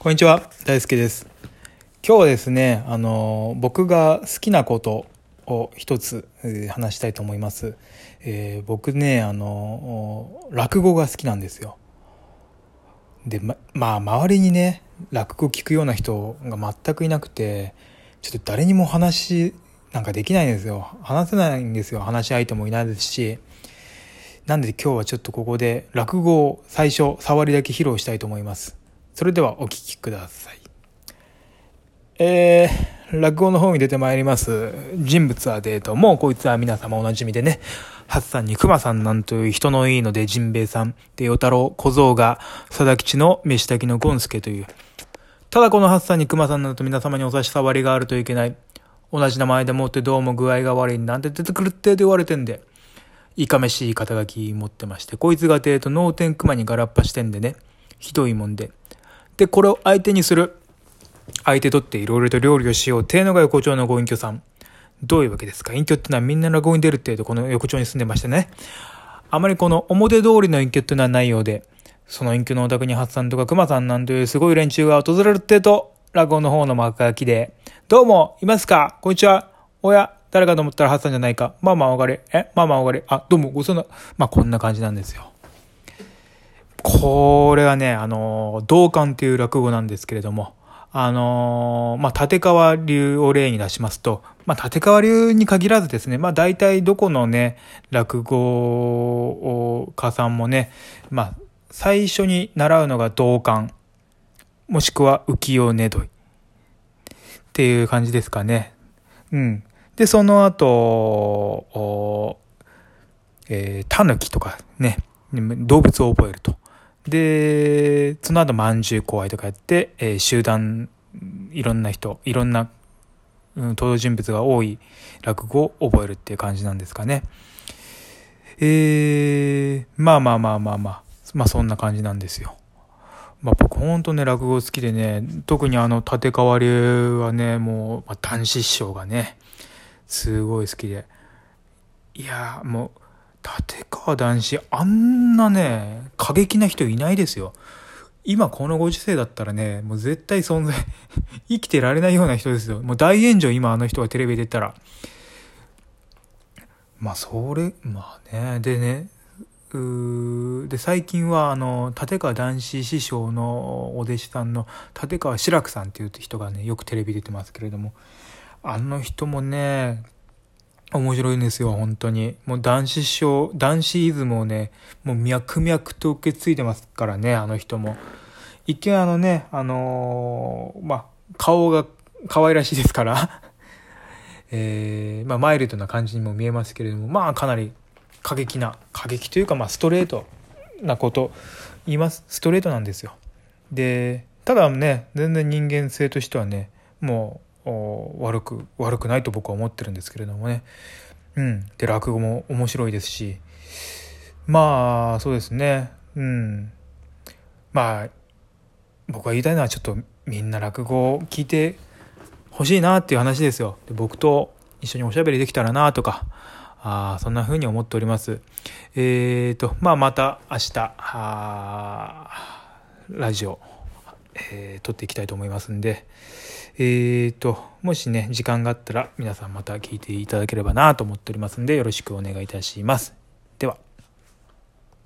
こんにちは、大輔です。今日はですね、あの、僕が好きなことを一つ、話したいと思います。えー僕ね、あの、落語が好きなんですよ。で、ま、まあ、周りにね、落語聞くような人が全くいなくて、ちょっと誰にも話なんかできないんですよ。話せないんですよ。話し相手もいないですし。なんで今日はちょっとここで落語を最初触りだけ披露したいと思います。それではお聞きください。えー、落語の方に出てまいります人物はデートもうこいつは皆様おなじみでね、ハッサンに熊さんなんという人のいいのでジンベエさん、で、与太郎、小僧が、貞吉の飯炊きのゴンスケという。ただこのハッサンに熊さんなどと皆様にお差し障りがあるといけない。同じ名前でもってどうも具合が悪いなんて出てくるってと言われてんで。いかめしい肩書き持ってまして、こいつがデート脳天熊にガラッパしてんでね、ひどいもんで。で、これを相手にする。相手とっていろいろと料理をしようっ。ていうのが横丁のご隠居さん。どういうわけですか？隠居ってのはみんな落語に出るってとこの横丁に住んでましてね。あまりこの表通りの隠居っていうのはないようで、その隠居のお宅にハッサンとか熊さんなんというすごい連中が訪れるってと、落語の方の幕書きで、どうも、いますか？こんにちは。おや、誰かと思ったらハッサンじゃないか。まあまあおがれ。えまあまあおがれ。あ、どうも、ごその、まあこんな感じなんですよ。これはね、あの、道館っていう落語なんですけれども、あの、まあ、立川流を例に出しますと、まあ、立川流に限らずですね、まあ、大体どこのね、落語家さんもね、まあ、最初に習うのが道館、もしくは浮世ねどい。っていう感じですかね。うん。で、その後、えー、タヌキとかね、動物を覚えると。で、その後、まんじゅう怖いとかやって、えー集団、いろんな人、いろんな、うん、登場人物が多い落語を覚えるっていう感じなんですかね。えー、まあまあまあまあまあ、まあそんな感じなんですよ。まあ僕ほんとね、落語好きでね、特にあの、立川流はね、もう、まあ、男子師匠がね、すごい好きで。いやーもう、立川談志、あんなね、過激な人いないですよ。今このご時世だったらね、もう絶対存在、生きてられないような人ですよ。もう大炎上今あの人がテレビで言ったら。まあそれ、まあね、でね、うーで、最近はあの、立川談志師匠のお弟子さんの立川志らくさんっていう人がね、よくテレビ出てますけれども、あの人もね、面白いんですよ、本当に。もう男子賞、男子イズムをね、もう脈々と受け継いでますからね、あの人も。一見あのね、あのーまあ、顔が可愛らしいですから、えー、まあ、マイルドな感じにも見えますけれども、まあ、かなり過激な、過激というか、まあ、ストレートなこと言います。ストレートなんですよ。で、ただね、全然人間性としてはね、もう、悪く、悪くないと僕は思ってるんですけれどもね。うん。で、落語も面白いですし、まあ、そうですね。うん。まあ、僕が言いたいのはちょっとみんな落語を聞いてほしいなっていう話ですよ。で僕と一緒におしゃべりできたらなとか、あそんな風に思っております。えーと、まあまた明日、あラジオ、えー撮っていきたいと思いますんで、えーと、もしね、時間があったら皆さんまた聞いていただければなと思っておりますんで、よろしくお願いいたします。では。